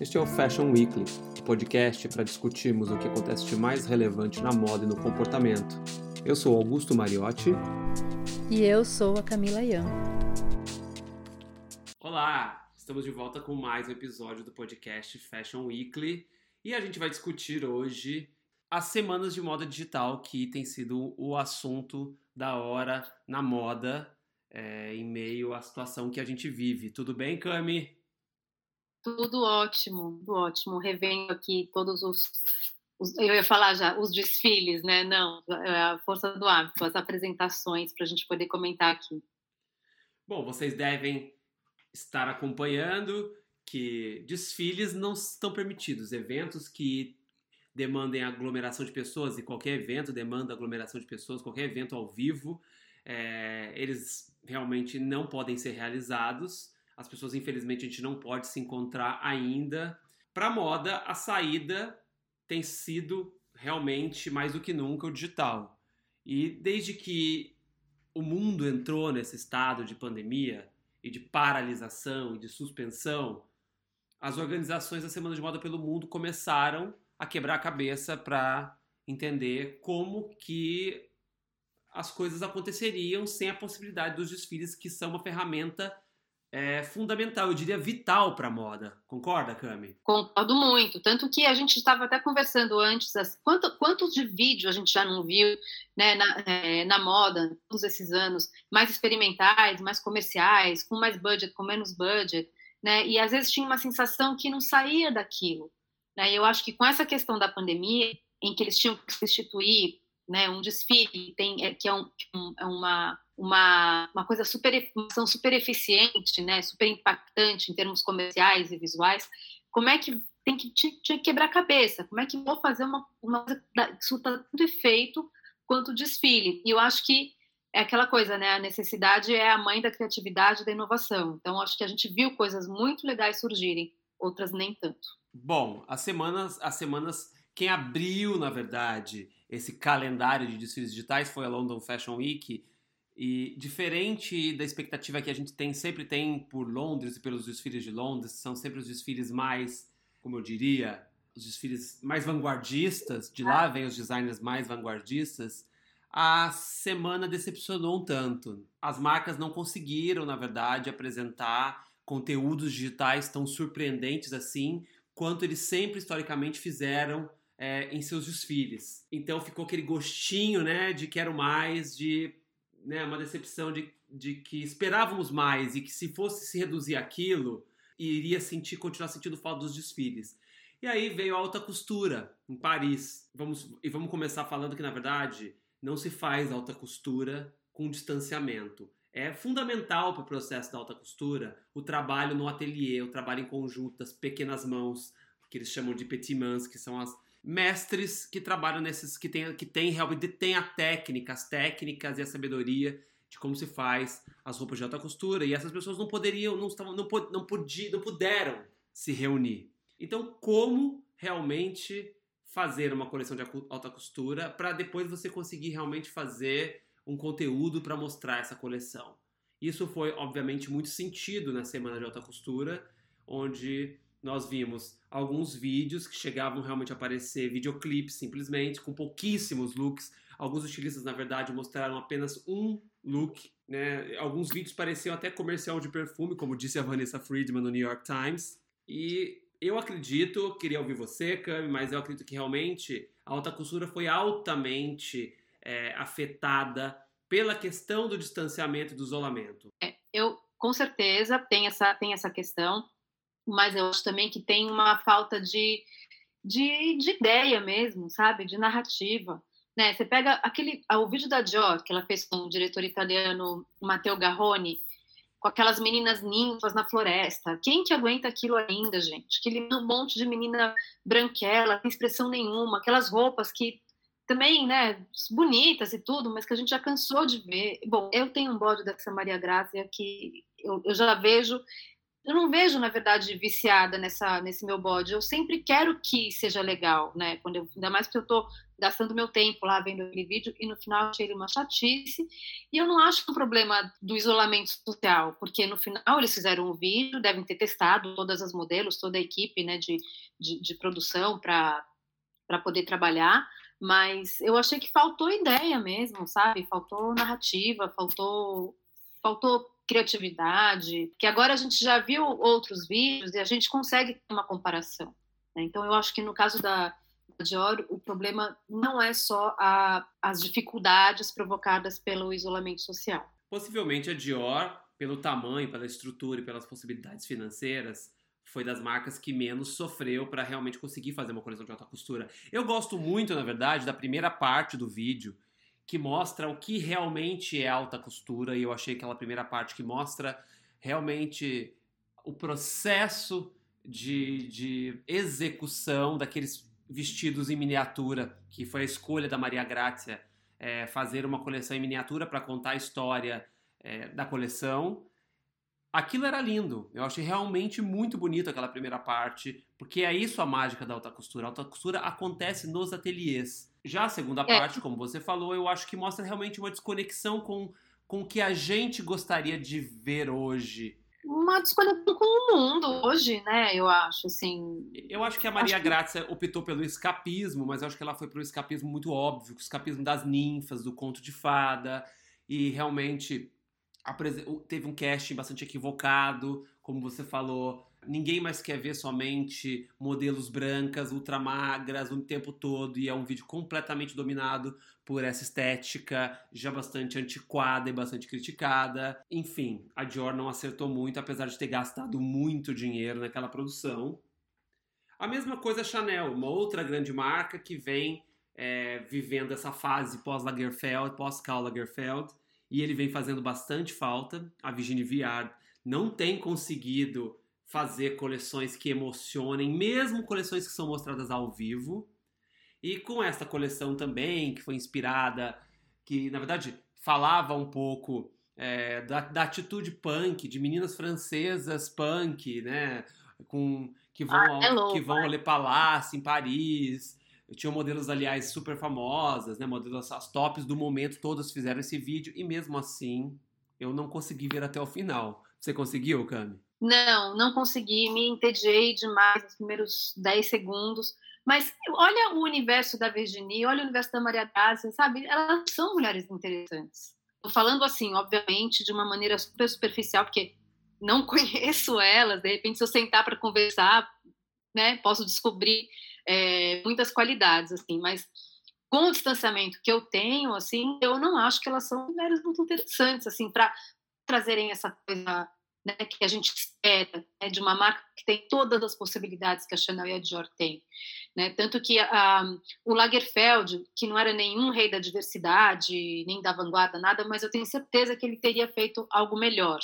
Este é o Fashion Weekly, o um podcast para discutirmos o que acontece de mais relevante na moda e no comportamento. Eu sou Augusto Mariotti. E eu sou a Camila Ian. Olá, estamos de volta com mais um episódio do podcast Fashion Weekly e a gente vai discutir hoje as semanas de moda digital, que tem sido o assunto da hora na moda é, em meio à situação que a gente vive. Tudo bem, Cami? Tudo ótimo, tudo ótimo. Revendo aqui todos os, os, Eu ia falar já, os desfiles, né? Não, é a força do hábito, as apresentações, para a gente poder comentar aqui. Bom, vocês devem estar acompanhando que desfiles não estão permitidos, eventos que demandem aglomeração de pessoas, e qualquer evento demanda aglomeração de pessoas, qualquer evento ao vivo, é, eles realmente não podem ser realizados. As pessoas, infelizmente, a gente não pode se encontrar ainda. Para moda, a saída tem sido realmente mais do que nunca o digital. E desde que o mundo entrou nesse estado de pandemia e de paralisação e de suspensão, as organizações da Semana de Moda pelo Mundo começaram a quebrar a cabeça para entender como que as coisas aconteceriam sem a possibilidade dos desfiles, que são uma ferramenta é, fundamental, eu diria vital para a moda. Concorda, Cami? Concordo muito. Tanto que a gente estava até conversando antes, quanto, quantos de vídeo a gente já não viu né, na, é, na moda, todos esses anos, mais experimentais, mais comerciais, com mais budget, com menos budget, né? E às vezes tinha uma sensação que não saía daquilo. Né? Eu acho que com essa questão da pandemia, em que eles tinham que substituir né, um desfile, tem, é, que é, um, é uma, uma, uma coisa super, uma ação super eficiente, né, super impactante em termos comerciais e visuais, como é que tem que, tinha que quebrar a cabeça, como é que vou fazer uma, uma coisa que surta tanto efeito quanto desfile. E eu acho que é aquela coisa, né? A necessidade é a mãe da criatividade e da inovação. Então, acho que a gente viu coisas muito legais surgirem, outras nem tanto. Bom, as semanas, as semanas, quem abriu, na verdade, esse calendário de desfiles digitais foi a London Fashion Week. E diferente da expectativa que a gente tem, sempre tem por Londres e pelos desfiles de Londres, são sempre os desfiles mais, como eu diria, os desfiles mais vanguardistas, de lá vem os designers mais vanguardistas. A semana decepcionou um tanto. As marcas não conseguiram, na verdade, apresentar conteúdos digitais tão surpreendentes assim, quanto eles sempre historicamente fizeram é, em seus desfiles. Então ficou aquele gostinho, né, de quero mais, de né, uma decepção de, de que esperávamos mais e que se fosse se reduzir aquilo, iria sentir, continuar sentindo falta dos desfiles. E aí veio a alta costura em Paris. Vamos, e vamos começar falando que, na verdade, não se faz alta costura com distanciamento. É fundamental para o processo da alta costura o trabalho no ateliê, o trabalho em conjunto pequenas mãos, que eles chamam de petit mains, que são as mestres que trabalham nesses, que tem, que tem realmente tem a técnica, as técnicas e a sabedoria de como se faz as roupas de alta costura. E essas pessoas não poderiam, não estavam, não, não, podia, não puderam se reunir. Então, como realmente fazer uma coleção de alta costura para depois você conseguir realmente fazer um conteúdo para mostrar essa coleção. Isso foi, obviamente, muito sentido na semana de alta costura, onde nós vimos alguns vídeos que chegavam realmente a aparecer videoclipes simplesmente, com pouquíssimos looks. Alguns estilistas, na verdade, mostraram apenas um look. Né? Alguns vídeos pareciam até comercial de perfume, como disse a Vanessa Friedman no New York Times. E eu acredito, queria ouvir você, Cami, mas eu acredito que realmente a alta costura foi altamente é, afetada pela questão do distanciamento e do isolamento? É, eu, com certeza, tem essa, tem essa questão, mas eu acho também que tem uma falta de, de, de ideia mesmo, sabe? De narrativa. Né? Você pega aquele, o vídeo da Dior, que ela fez com o diretor italiano Matteo Garrone, com aquelas meninas ninfas na floresta. Quem que aguenta aquilo ainda, gente? Aquele monte de menina branquela, sem expressão nenhuma, aquelas roupas que também, né, bonitas e tudo, mas que a gente já cansou de ver. Bom, eu tenho um bode dessa Maria Grácia que eu, eu já vejo eu não vejo, na verdade, viciada nessa, nesse meu bode. Eu sempre quero que seja legal, né? Quando eu, ainda mais porque eu estou gastando meu tempo lá vendo aquele vídeo e no final achei ele uma chatice. E eu não acho que um problema do isolamento social, porque no final eles fizeram um vídeo, devem ter testado todas as modelos, toda a equipe né, de, de, de produção para poder trabalhar. Mas eu achei que faltou ideia mesmo, sabe? Faltou narrativa, faltou, faltou criatividade, que agora a gente já viu outros vídeos e a gente consegue ter uma comparação. Né? Então, eu acho que no caso da, Dior, o problema não é só a, as dificuldades provocadas pelo isolamento social. Possivelmente a Dior, pelo tamanho, pela estrutura e pelas possibilidades financeiras, foi das marcas que menos sofreu para realmente conseguir fazer uma coleção de alta costura. Eu gosto muito, na verdade, da primeira parte do vídeo, que mostra o que realmente é alta costura, e eu achei aquela primeira parte que mostra realmente o processo de, de execução daqueles vestidos em miniatura, que foi a escolha da Maria Grazia é, fazer uma coleção em miniatura para contar a história é, da coleção. Aquilo era lindo, eu achei realmente muito bonito aquela primeira parte, porque é isso a mágica da alta costura. A alta costura acontece nos ateliês. Já a segunda é. parte, como você falou, eu acho que mostra realmente uma desconexão com, com o que a gente gostaria de ver hoje. Uma desconexão com o mundo hoje, né? Eu acho, assim. Eu acho que a Maria que... Grácia optou pelo escapismo, mas eu acho que ela foi para um escapismo muito óbvio, o escapismo das ninfas, do conto de fada, e realmente teve um casting bastante equivocado, como você falou, Ninguém mais quer ver somente modelos brancas, ultramagras o tempo todo, e é um vídeo completamente dominado por essa estética já bastante antiquada e bastante criticada. Enfim, a Dior não acertou muito, apesar de ter gastado muito dinheiro naquela produção. A mesma coisa a Chanel, uma outra grande marca que vem é, vivendo essa fase pós-Lagerfeld, pós-Karl Lagerfeld, e ele vem fazendo bastante falta. A Virginie Viard não tem conseguido fazer coleções que emocionem, mesmo coleções que são mostradas ao vivo. E com esta coleção também, que foi inspirada, que na verdade falava um pouco é, da, da, atitude punk, de meninas francesas punk, né? Com, que vão, ah, é que vão ao Le Palace em Paris. Tinham modelos, aliás, super famosas, né? Modelos, as tops do momento, todas fizeram esse vídeo, e mesmo assim eu não consegui ver até o final. Você conseguiu, Cami? Não, não consegui, me entediei demais nos primeiros 10 segundos. Mas olha o universo da Virginie, olha o universo da Maria Grazia, sabe? Elas são mulheres interessantes. Estou falando assim, obviamente, de uma maneira super superficial, porque não conheço elas. De repente, se eu sentar para conversar, né, posso descobrir é, muitas qualidades, assim. Mas com o distanciamento que eu tenho, assim, eu não acho que elas são mulheres muito interessantes, assim, para trazerem essa coisa né, que a gente espera né, de uma marca que tem todas as possibilidades que a Chanel e a Dior têm. Né? Tanto que a, o Lagerfeld, que não era nenhum rei da diversidade, nem da vanguarda, nada, mas eu tenho certeza que ele teria feito algo melhor.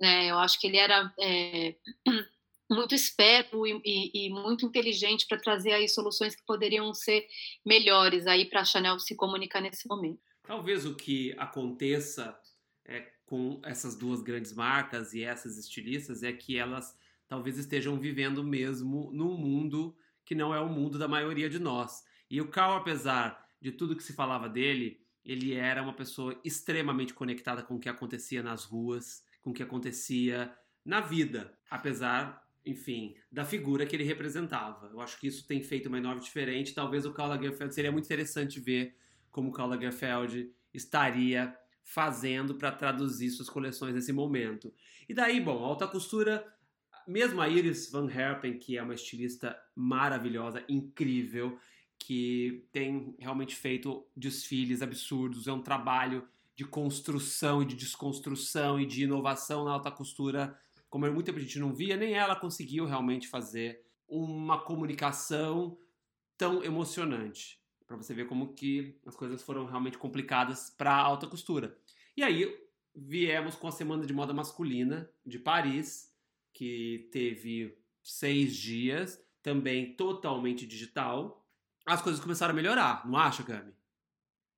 Né? Eu acho que ele era é, muito esperto e, e, e muito inteligente para trazer aí soluções que poderiam ser melhores aí para a Chanel se comunicar nesse momento. Talvez o que aconteça é, com essas duas grandes marcas e essas estilistas é que elas talvez estejam vivendo mesmo num mundo que não é o mundo da maioria de nós. E o Carl, apesar de tudo que se falava dele, ele era uma pessoa extremamente conectada com o que acontecia nas ruas, com o que acontecia na vida, apesar, enfim, da figura que ele representava. Eu acho que isso tem feito uma enorme diferença. Talvez o Karl Lagerfeld seria muito interessante ver como o Karl Lagerfeld estaria fazendo para traduzir suas coleções nesse momento. E daí, bom, alta costura, mesmo a Iris Van Herpen, que é uma estilista maravilhosa, incrível, que tem realmente feito desfiles absurdos, é um trabalho de construção e de desconstrução e de inovação na alta costura, como muita gente não via, nem ela conseguiu realmente fazer uma comunicação tão emocionante para você ver como que as coisas foram realmente complicadas para a alta costura. E aí viemos com a semana de moda masculina de Paris, que teve seis dias, também totalmente digital. As coisas começaram a melhorar, não acha, Cami?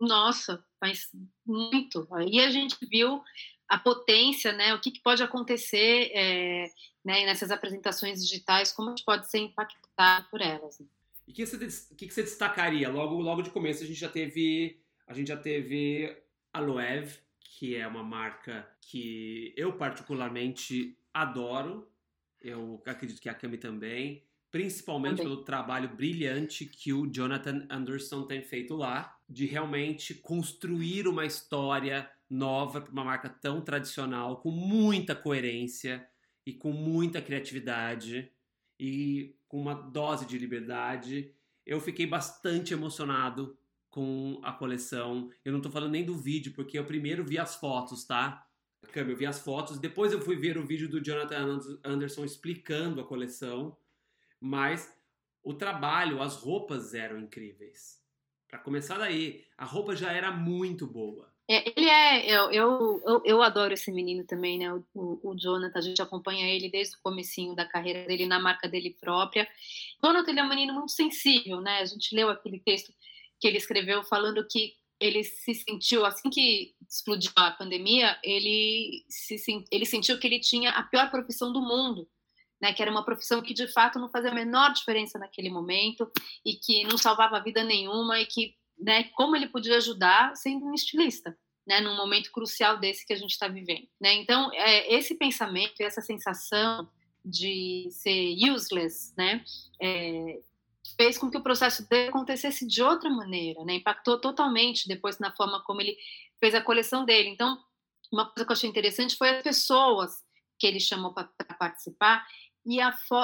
Nossa, mas muito. Aí a gente viu a potência, né? O que, que pode acontecer é, né, nessas apresentações digitais, como a gente pode ser impactado por elas. Né? E o que, você, que, que você destacaria? Logo, logo de começo a gente já teve a gente já teve a Loewe, que é uma marca que eu particularmente adoro. Eu acredito que a Cami também, principalmente também. pelo trabalho brilhante que o Jonathan Anderson tem feito lá, de realmente construir uma história nova para uma marca tão tradicional, com muita coerência e com muita criatividade e com uma dose de liberdade. Eu fiquei bastante emocionado com a coleção. Eu não tô falando nem do vídeo, porque eu primeiro vi as fotos, tá? Eu vi as fotos, depois eu fui ver o vídeo do Jonathan Anderson explicando a coleção, mas o trabalho, as roupas eram incríveis. Para começar daí, a roupa já era muito boa. É, ele é, eu, eu, eu, adoro esse menino também, né? O, o, o, Jonathan, a gente acompanha ele desde o comecinho da carreira dele, na marca dele própria. Jonathan ele é um menino muito sensível, né? A gente leu aquele texto que ele escreveu falando que ele se sentiu, assim que explodiu a pandemia, ele, se, ele sentiu que ele tinha a pior profissão do mundo, né, que era uma profissão que de fato não fazia a menor diferença naquele momento e que não salvava vida nenhuma e que, né, como ele podia ajudar sendo um estilista, né, num momento crucial desse que a gente está vivendo, né? Então, é, esse pensamento, essa sensação de ser useless, né, é, fez com que o processo dele acontecesse de outra maneira, né? Impactou totalmente depois na forma como ele fez a coleção dele. Então, uma coisa que eu achei interessante foi as pessoas que ele chamou para participar e,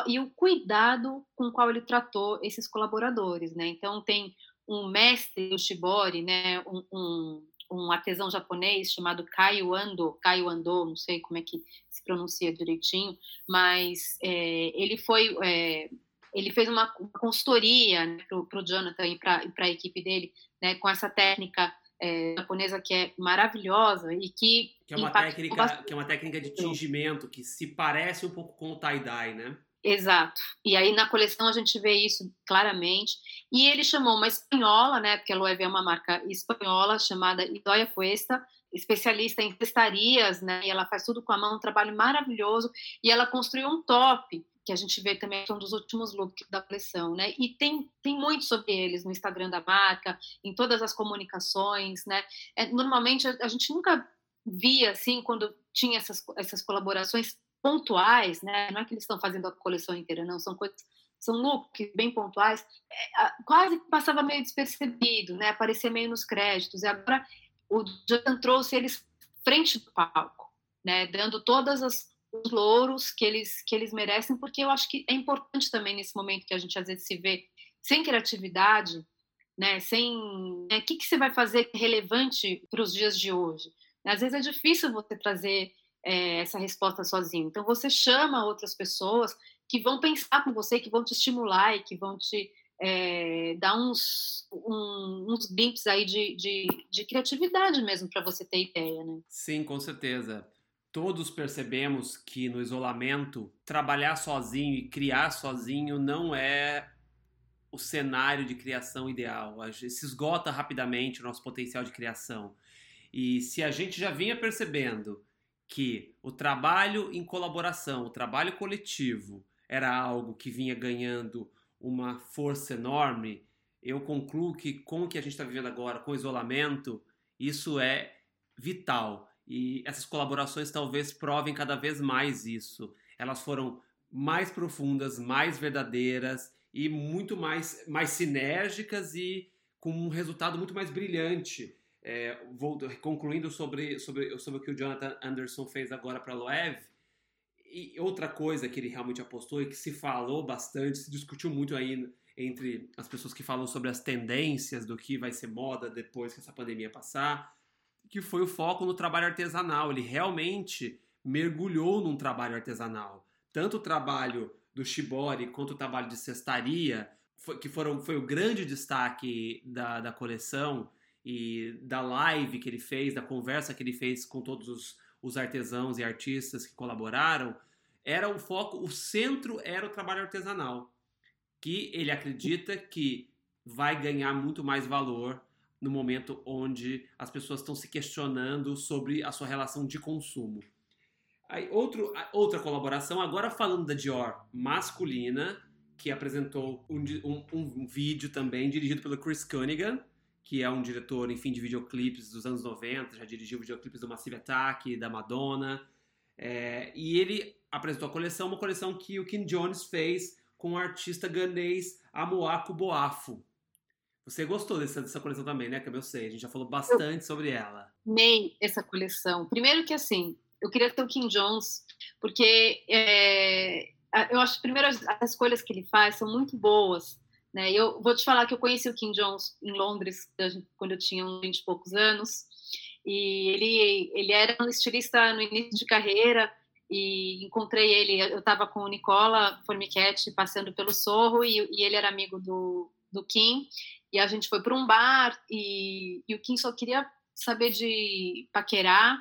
e o cuidado com o qual ele tratou esses colaboradores, né? Então, tem um mestre do Shibori, né? Um, um, um artesão japonês chamado Kaio Ando, Kaio Ando, não sei como é que se pronuncia direitinho, mas é, ele foi é, ele fez uma consultoria né, para o Jonathan e para a equipe dele, né, com essa técnica é, japonesa que é maravilhosa e que que é uma técnica bastante. que é uma técnica de tingimento que se parece um pouco com o tie dye, né? Exato. E aí na coleção a gente vê isso claramente. E ele chamou uma espanhola, né? Porque a Loewe é uma marca espanhola chamada Idoia Cuesta, especialista em cestarias, né? E ela faz tudo com a mão, um trabalho maravilhoso. E ela construiu um top que a gente vê também que é um dos últimos looks da coleção, né? E tem, tem muito sobre eles no Instagram da marca, em todas as comunicações, né? É, normalmente a, a, gente nunca via assim quando tinha essas, essas colaborações pontuais, né? Não é que eles estão fazendo a coleção inteira, não, são coisas são looks bem pontuais, é, quase passava meio despercebido, né? Aparecia meio nos créditos. E agora o Jonathan trouxe eles frente do palco, né? Dando todas as os louros que eles, que eles merecem, porque eu acho que é importante também nesse momento que a gente às vezes se vê sem criatividade, né, sem né, o que, que você vai fazer relevante para os dias de hoje. Às vezes é difícil você trazer é, essa resposta sozinho. Então você chama outras pessoas que vão pensar com você, que vão te estimular e que vão te é, dar uns, um, uns glimpses aí de, de, de criatividade mesmo para você ter ideia, né? Sim, com certeza todos percebemos que no isolamento, trabalhar sozinho e criar sozinho não é o cenário de criação ideal. Se esgota rapidamente o nosso potencial de criação. E se a gente já vinha percebendo que o trabalho em colaboração, o trabalho coletivo, era algo que vinha ganhando uma força enorme, eu concluo que com o que a gente está vivendo agora, com o isolamento, isso é vital. E essas colaborações talvez provem cada vez mais isso. Elas foram mais profundas, mais verdadeiras e muito mais, mais sinérgicas e com um resultado muito mais brilhante. É, vou concluindo sobre, sobre, sobre o que o Jonathan Anderson fez agora para a Loewe. E outra coisa que ele realmente apostou e que se falou bastante, se discutiu muito aí entre as pessoas que falam sobre as tendências do que vai ser moda depois que essa pandemia passar, que foi o foco no trabalho artesanal. Ele realmente mergulhou num trabalho artesanal. Tanto o trabalho do Shibori quanto o trabalho de cestaria, que foram, foi o grande destaque da, da coleção e da live que ele fez, da conversa que ele fez com todos os, os artesãos e artistas que colaboraram, era o foco, o centro era o trabalho artesanal, que ele acredita que vai ganhar muito mais valor no momento onde as pessoas estão se questionando sobre a sua relação de consumo. Aí, outro, outra colaboração, agora falando da Dior masculina, que apresentou um, um, um, vídeo também dirigido pelo Chris Cunningham, que é um diretor, enfim, de videoclipes dos anos 90, já dirigiu videoclipes do Massive Attack, da Madonna. É, e ele apresentou a coleção, uma coleção que o Kim Jones fez com o artista ganês Amoako Boafo. Você gostou dessa, dessa coleção também, né, que eu sei? A gente já falou bastante eu sobre ela. Amei essa coleção. Primeiro que, assim, eu queria ter o Kim Jones, porque é, eu acho que, primeiro, as, as escolhas que ele faz são muito boas. Né? Eu vou te falar que eu conheci o Kim Jones em Londres quando eu tinha uns 20 e poucos anos. E ele, ele era um estilista no início de carreira e encontrei ele. Eu estava com o Nicola Formichetti passando pelo Sorro e, e, ele era amigo do, do Kim. E a gente foi para um bar e, e, o Kim só queria saber de paquerar.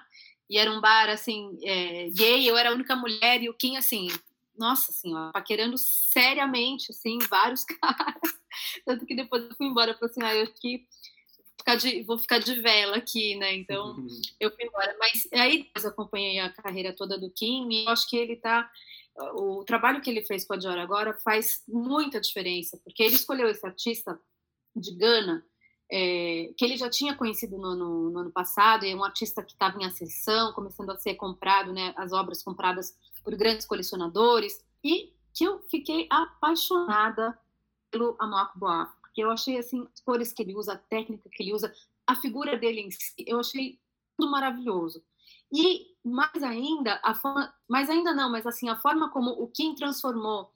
E era um bar assim, é, gay, eu era a única mulher e o Kim assim, nossa senhora, paquerando seriamente, assim, vários caras. Tanto que depois eu fui embora, eu falei assim, ah, eu acho que ficar de, vou ficar de vela aqui, né? Então, uhum. eu fui embora. Mas aí eu acompanhei a carreira toda do Kim e eu acho que ele tá o trabalho que ele fez com a Dior agora faz muita diferença, porque ele escolheu esse artista de Gana, é, que ele já tinha conhecido no, no, no ano passado, é um artista que estava em ascensão, começando a ser comprado, né, as obras compradas por grandes colecionadores, e que eu fiquei apaixonada pelo Amoako Boa, porque eu achei assim, as cores que ele usa, a técnica que ele usa, a figura dele em si, eu achei tudo maravilhoso. E mais ainda, a forma, mais ainda não, mas assim, a forma como o Kim transformou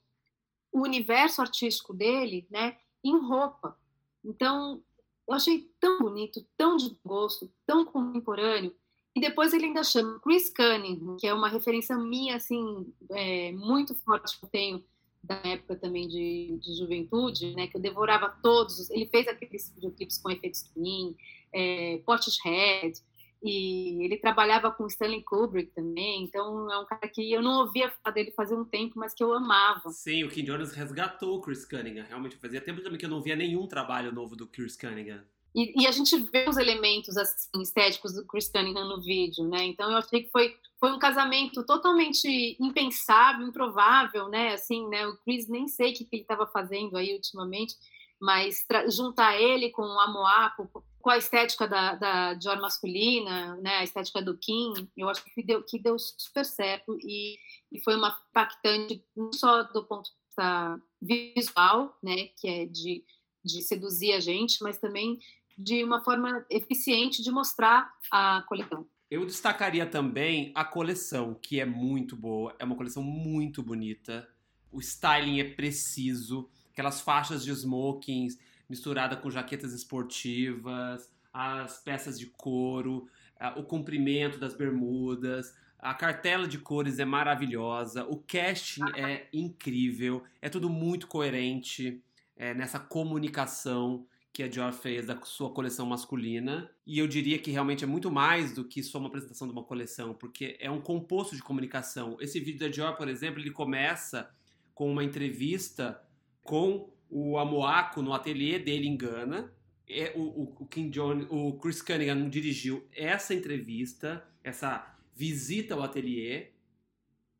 o universo artístico dele, né, em roupa. Então, eu achei tão bonito, tão de gosto, tão contemporâneo, e depois ele ainda chama Chris Cunningham, que é uma referência minha, assim, é, muito forte que eu tenho da época também de, de juventude, né, que eu devorava todos. Ele fez aqueles videoclipes com efeitos twin, é, Portishead, e ele trabalhava com Stanley Kubrick também, então é um cara que eu não ouvia falar dele fazer um tempo, mas que eu amava. Sim, o Kim Jones resgatou o Chris Cunningham, realmente fazia tempo também que eu não via nenhum trabalho novo do Chris Cunningham. E, e, a gente vê os elementos assim, estéticos do Chris Cunningham no vídeo, né? Então eu achei que foi, foi um casamento totalmente impensável, improvável, né? Assim, né? O Chris nem sei o que, que ele estava fazendo aí ultimamente, mas juntar ele com o Amoá, com, com, a estética da, da Dior masculina, né? A estética do Kim, eu acho que deu, que deu super certo e, e foi uma impactante não só do ponto de vista visual, né? Que é de de seduzir a gente, mas também de uma forma eficiente de mostrar a coleção. Eu destacaria também a coleção, que é muito boa, é uma coleção muito bonita. O styling é preciso, aquelas faixas de smokings misturada com jaquetas esportivas, as peças de couro, o comprimento das bermudas, a cartela de cores é maravilhosa, o casting é incrível, é tudo muito coerente é, nessa comunicação que a Dior fez da sua coleção masculina. E eu diria que realmente é muito mais do que só uma apresentação de uma coleção, porque é um composto de comunicação. Esse vídeo da Dior, por exemplo, ele começa com uma entrevista com o Amoako no ateliê dele em Gana. É, o, o, Kim John, o Chris Cunningham dirigiu essa entrevista, essa visita ao ateliê.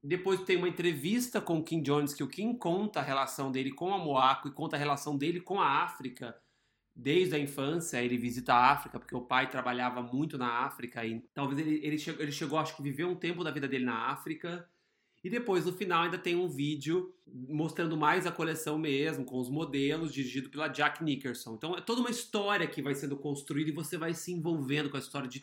Depois tem uma entrevista com o Kim Jones, que o Kim conta a relação dele com a Moaco e conta a relação dele com a África desde a infância ele visita a África, porque o pai trabalhava muito na África e talvez ele, ele, chegou, ele chegou, acho que viveu um tempo da vida dele na África. E depois, no final, ainda tem um vídeo mostrando mais a coleção mesmo, com os modelos, dirigido pela Jack Nickerson. Então, é toda uma história que vai sendo construída e você vai se envolvendo com a história de...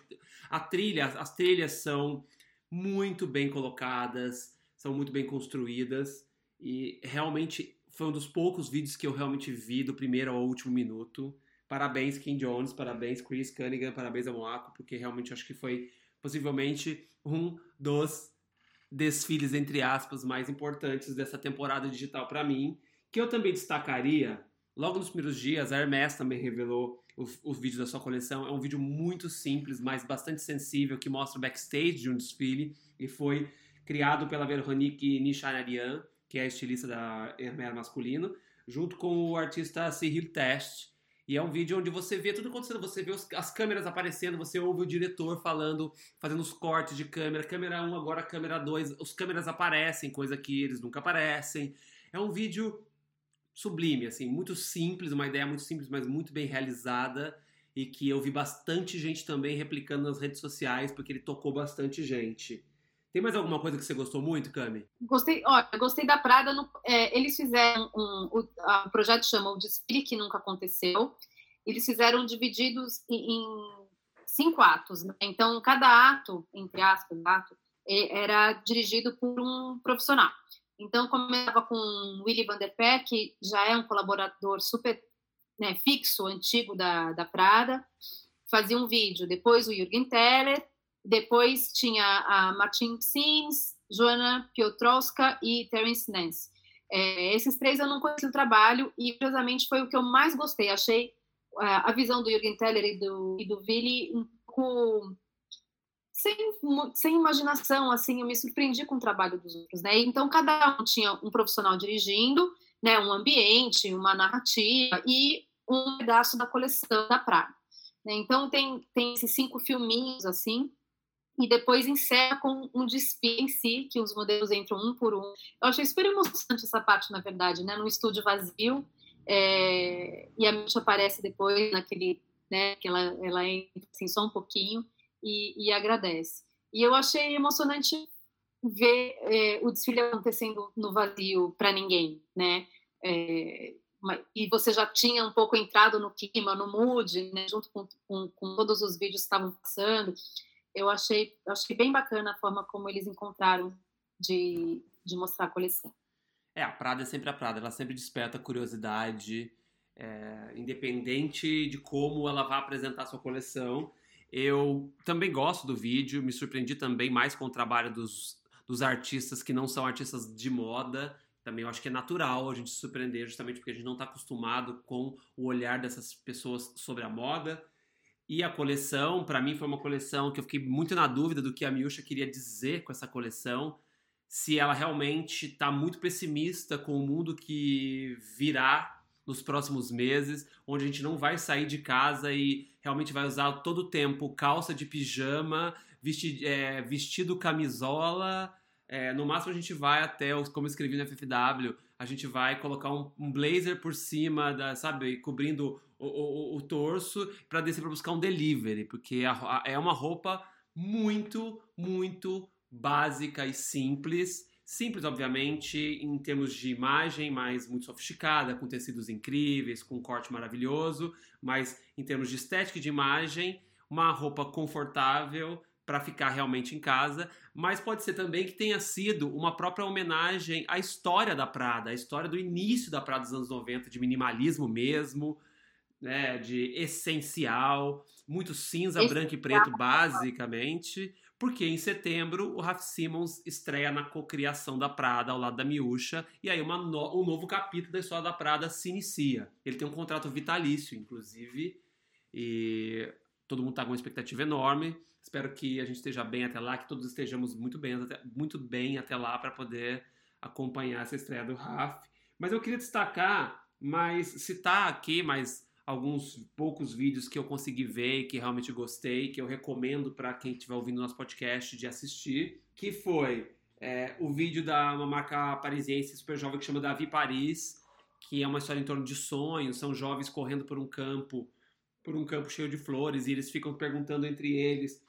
A trilha, as trilhas são muito bem colocadas, são muito bem construídas e realmente foi um dos poucos vídeos que eu realmente vi do primeiro ao último minuto. Parabéns, Kim Jones, parabéns, Chris Cunningham, parabéns a Moaco, porque realmente acho que foi possivelmente um dos desfiles, entre aspas, mais importantes dessa temporada digital para mim, que eu também destacaria. Logo nos primeiros dias, a Hermès também revelou os, os vídeos da sua coleção. É um vídeo muito simples, mas bastante sensível, que mostra o backstage de um desfile e foi criado pela Veronique Nichanarian, que é a estilista da Hermès masculino, junto com o artista Cyril Test, E é um vídeo onde você vê tudo acontecendo, você vê os, as câmeras aparecendo, você ouve o diretor falando, fazendo os cortes de câmera, câmera 1, agora câmera 2, os câmeras aparecem, coisa que eles nunca aparecem. É um vídeo sublime, assim, muito simples, uma ideia muito simples, mas muito bem realizada e que eu vi bastante gente também replicando nas redes sociais, porque ele tocou bastante gente. Tem mais alguma coisa que você gostou muito, Cami? Gostei, olha, gostei da Prada. No, é, eles fizeram um, o, projeto chama o Desfile que nunca aconteceu. Eles fizeram divididos em, em cinco atos. Né? Então, cada ato, entre aspas, ato, era dirigido por um profissional. Então, começava com Willy van der Peck, que já é um colaborador super né, fixo, antigo da, da Prada, fazia um vídeo. Depois o Jürgen Teller, depois tinha a Martin Sims, Joana Piotrowska e Terence Nance. É, esses três eu não conheci o trabalho e, curiosamente, foi o que eu mais gostei. Achei é, a visão do Jürgen Teller e do, e do Willi um pouco sem, sem imaginação, assim, eu me surpreendi com o trabalho dos outros, né? Então, cada um tinha um profissional dirigindo, né, um ambiente, uma narrativa e um pedaço da coleção da Praga. Né? Então, tem, tem esses cinco filminhos, assim, e depois encerra com um desfile em si, que os modelos entram um por um. Eu achei super emocionante essa parte, na verdade, né? No estúdio vazio, é... e a Misha aparece depois naquele, né? Que ela, ela entra assim, só um pouquinho e, e agradece. E eu achei emocionante ver é, o desfile acontecendo no vazio para ninguém, né? É, e você já tinha um pouco entrado no clima, no mood, né? Junto com, com, com todos os vídeos que estavam passando eu achei, achei bem bacana a forma como eles encontraram de, de mostrar a coleção. É, a Prada é sempre a Prada, ela sempre desperta curiosidade, é, independente de como ela vai apresentar sua coleção. Eu também gosto do vídeo, me surpreendi também mais com o trabalho dos, dos artistas que não são artistas de moda. Também eu acho que é natural a gente se surpreender, justamente porque a gente não está acostumado com o olhar dessas pessoas sobre a moda. E a coleção, para mim, foi uma coleção que eu fiquei muito na dúvida do que a Miúcha queria dizer com essa coleção. Se ela realmente está muito pessimista com o mundo que virá nos próximos meses, onde a gente não vai sair de casa e realmente vai usar todo o tempo calça de pijama, vesti é, vestido camisola. É, no máximo a gente vai até, como escrevi no FFW, a gente vai colocar um, um blazer por cima, da, sabe, cobrindo o, o, o torso para descer para buscar um delivery, porque a, a, é uma roupa muito, muito básica e simples. Simples, obviamente, em termos de imagem, mas muito sofisticada, com tecidos incríveis, com um corte maravilhoso, mas em termos de estética e de imagem, uma roupa confortável para ficar realmente em casa, mas pode ser também que tenha sido uma própria homenagem à história da Prada, à história do início da Prada dos anos 90, de minimalismo mesmo, né, de essencial, muito cinza, Esse branco e preto, basicamente, porque em setembro o Raf Simons estreia na cocriação da Prada ao lado da Miúcha, e aí uma no, um novo capítulo da história da Prada se inicia. Ele tem um contrato vitalício, inclusive, e todo mundo está com uma expectativa enorme. Espero que a gente esteja bem até lá, que todos estejamos muito bem, muito bem até lá para poder acompanhar essa estreia do Raf. Mas eu queria destacar, mas citar aqui, mas alguns poucos vídeos que eu consegui ver que realmente gostei, que eu recomendo para quem estiver ouvindo nosso podcast de assistir, que foi é, o vídeo da uma marca parisiense super jovem que chama Davi Paris, que é uma história em torno de sonhos, são jovens correndo por um campo, por um campo cheio de flores e eles ficam perguntando entre eles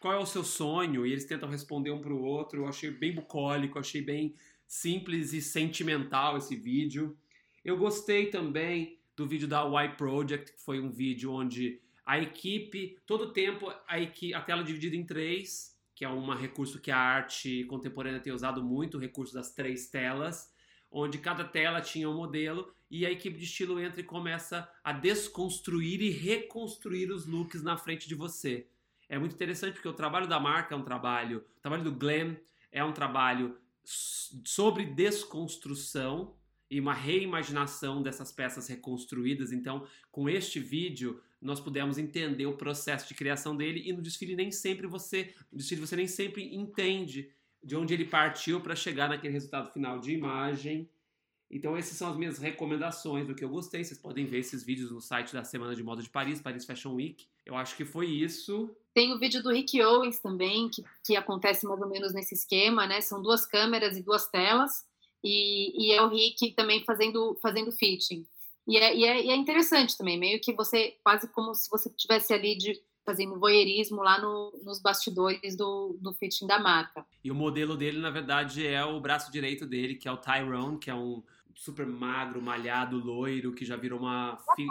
qual é o seu sonho e eles tentam responder um para o outro. Eu achei bem bucólico, achei bem simples e sentimental esse vídeo. Eu gostei também do vídeo da Y Project, que foi um vídeo onde a equipe, todo o tempo, a, equipe, a tela dividida em três, que é um recurso que a arte contemporânea tem usado muito, o recurso das três telas, onde cada tela tinha um modelo e a equipe de estilo entra e começa a desconstruir e reconstruir os looks na frente de você. É muito interessante porque o trabalho da marca é um trabalho, o trabalho do Glam é um trabalho sobre desconstrução e uma reimaginação dessas peças reconstruídas. Então, com este vídeo, nós pudemos entender o processo de criação dele e no desfile nem sempre você, no desfile você nem sempre entende de onde ele partiu para chegar naquele resultado final de imagem. Então, essas são as minhas recomendações do que eu gostei. Vocês podem ver esses vídeos no site da Semana de Moda de Paris, Paris Fashion Week. Eu acho que foi isso. Tem o vídeo do Rick Owens também, que, que acontece mais ou menos nesse esquema, né? São duas câmeras e duas telas, e, e é o Rick também fazendo, fazendo fitting. E é, e, é, e é interessante também, meio que você, quase como se você estivesse ali de fazendo voyeurismo lá no, nos bastidores do, do fitting da marca. E o modelo dele, na verdade, é o braço direito dele, que é o Tyrone, que é um super magro, malhado, loiro, que já virou uma, fi...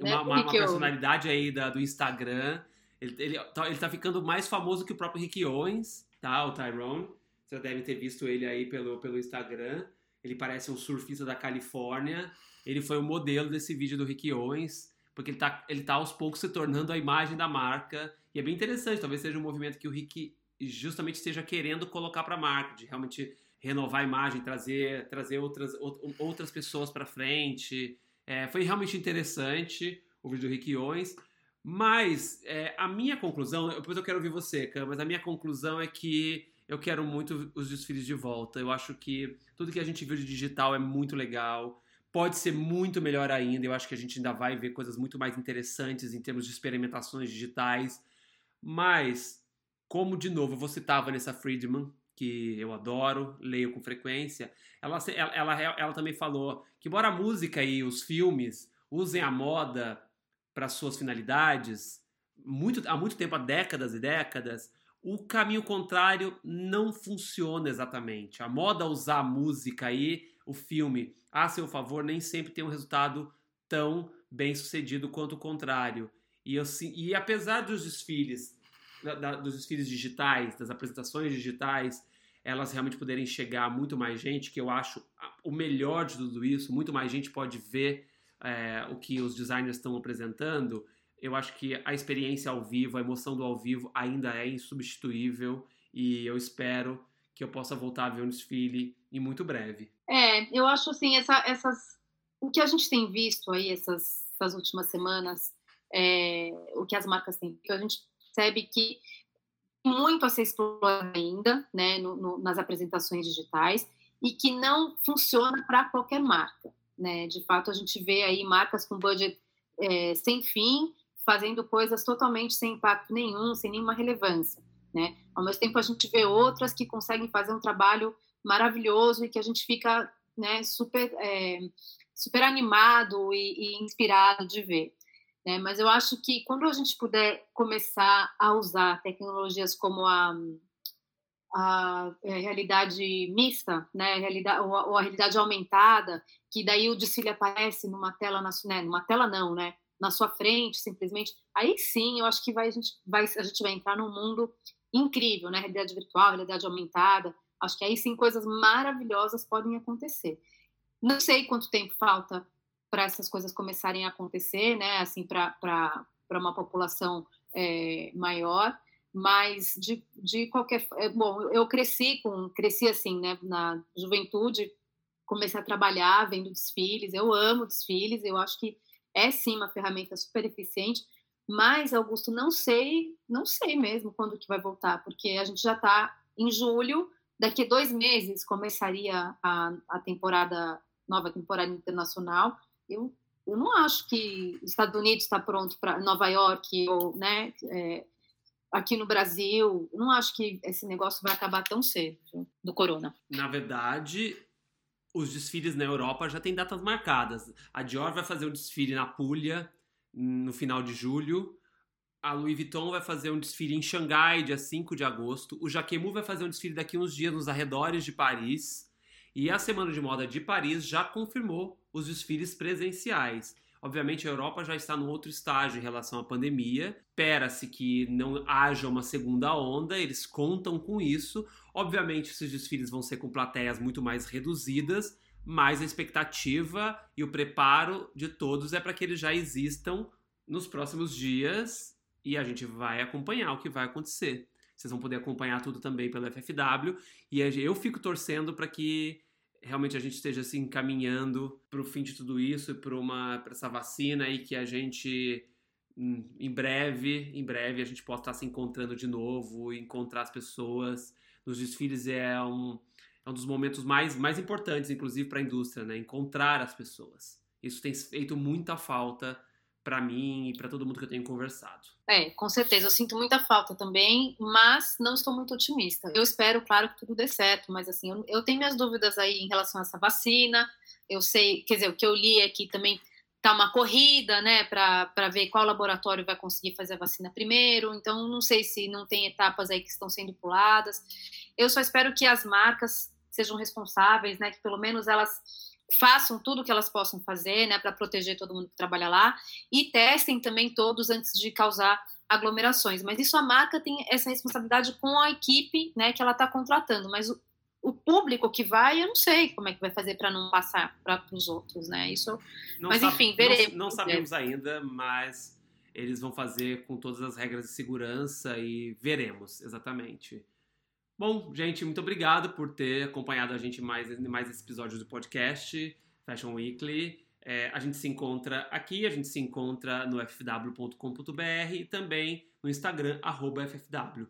né? uma, uma, uma, personalidade aí da, do Instagram. Ele, ele, tá, ele tá ficando mais famoso que o próprio Rick Owens, tá? O Tyrone. Você deve ter visto ele aí pelo, pelo Instagram. Ele parece um surfista da Califórnia. Ele foi o modelo desse vídeo do Rick Owens porque ele tá, ele tá aos poucos se tornando a imagem da marca. E é bem interessante, talvez seja um movimento que o Rick justamente esteja querendo colocar para a marca, de realmente renovar a imagem, trazer, trazer outras, outras pessoas para frente. É, foi realmente interessante o vídeo do Rick Owens. Mas é, a minha conclusão, depois eu quero ouvir você, Cam, mas a minha conclusão é que eu quero muito os desfiles de volta. Eu acho que tudo que a gente viu de digital é muito legal pode ser muito melhor ainda. Eu acho que a gente ainda vai ver coisas muito mais interessantes em termos de experimentações digitais. Mas, como de novo, você citar a Vanessa Friedman, que eu adoro, leio com frequência, ela, ela, ela, ela também falou que, embora a música e os filmes usem a moda para suas finalidades, muito, há muito tempo, há décadas e décadas, o caminho contrário não funciona exatamente. A moda usar a música e o filme a seu favor nem sempre tem um resultado tão bem sucedido quanto o contrário. E, eu, e apesar dos desfiles, da, dos desfiles digitais, das apresentações digitais, elas realmente poderem chegar a muito mais gente, que eu acho o melhor de tudo isso, muito mais gente pode ver é, o que os designers estão apresentando. Eu acho que a experiência ao vivo, a emoção do ao vivo ainda é insubstituível e eu espero que eu possa voltar a ver um desfile em muito breve. É, eu acho assim, essa, essas, o que a gente tem visto aí essas, essas últimas semanas, é, o que as marcas têm, que a gente percebe que muito a ser explorado ainda, né, no, no, nas apresentações digitais e que não funciona para qualquer marca, né? De fato, a gente vê aí marcas com budget é, sem fim fazendo coisas totalmente sem impacto nenhum, sem nenhuma relevância. Né? Ao mesmo tempo, a gente vê outras que conseguem fazer um trabalho maravilhoso e que a gente fica né, super, é, super animado e, e, inspirado de ver. Né? Mas eu acho que quando a gente puder começar a usar tecnologias como a, a é, realidade mista, né, realidade, ou, a, realidade aumentada, que daí o desfile aparece numa tela, né, numa tela não, né, na sua frente, simplesmente, aí sim eu acho que vai, a, gente vai, a gente vai entrar num mundo incrível, né? Realidade virtual, realidade aumentada. Acho que aí sim coisas maravilhosas podem acontecer. Não sei quanto tempo falta para essas coisas começarem a acontecer, né? Assim, para uma população é, maior, mas de, de qualquer é, bom, eu cresci com cresci assim, né? Na juventude, comecei a trabalhar vendo desfiles. Eu amo desfiles. Eu acho que é sim uma ferramenta super eficiente mas, Augusto, não sei, não sei mesmo quando que vai voltar, porque a gente já está em julho, daqui dois meses começaria a, a temporada, nova temporada internacional. Eu, eu não acho que os Estados Unidos está pronto para Nova York ou, né, é, aqui no Brasil. Não acho que esse negócio vai acabar tão cedo do corona. Na verdade, os desfiles na Europa já têm datas marcadas. A Dior vai fazer um desfile na Puglia no final de julho. A Louis Vuitton vai fazer um desfile em Xangai, dia 5 de agosto. O Jacquemus vai fazer um desfile daqui uns dias nos arredores de Paris. E a Semana de Moda de Paris já confirmou os desfiles presenciais. Obviamente, a Europa já está num outro estágio em relação à pandemia. Espera-se que não haja uma segunda onda, eles contam com isso. Obviamente, esses desfiles vão ser com plateias muito mais reduzidas, mas a expectativa e o preparo de todos é para que eles já existam nos próximos dias e a gente vai acompanhar o que vai acontecer. Vocês vão poder acompanhar tudo também pelo FFW e eu fico torcendo para que realmente a gente esteja se assim, encaminhando para o fim de tudo isso, para essa vacina e que a gente hum, em breve, em breve a gente possa estar se encontrando de novo, encontrar as pessoas. Nos desfiles é um é um dos momentos mais, mais importantes, inclusive, para a indústria, né? Encontrar as pessoas. Isso tem feito muita falta para mim e para todo mundo que eu tenho conversado. É, com certeza. Eu sinto muita falta também, mas não estou muito otimista. Eu espero, claro, que tudo dê certo, mas assim, eu, eu tenho minhas dúvidas aí em relação a essa vacina. Eu sei, quer dizer, o que eu li é também tá uma corrida, né, para ver qual laboratório vai conseguir fazer a vacina primeiro. Então, não sei se não tem etapas aí que estão sendo puladas. Eu só espero que as marcas sejam responsáveis, né, que pelo menos elas façam tudo o que elas possam fazer, né, para proteger todo mundo que trabalha lá e testem também todos antes de causar aglomerações. Mas isso a marca tem essa responsabilidade com a equipe, né, que ela está contratando. Mas o, o, público que vai, eu não sei como é que vai fazer para não passar para os outros, né? Isso. Não mas sabe, enfim, veremos. Não, não sabemos ainda, mas eles vão fazer com todas as regras de segurança e veremos exatamente. Bom, gente, muito obrigado por ter acompanhado a gente mais mais esse episódio do podcast Fashion Weekly. É, a gente se encontra aqui, a gente se encontra no ffw.com.br e também no Instagram, FFW.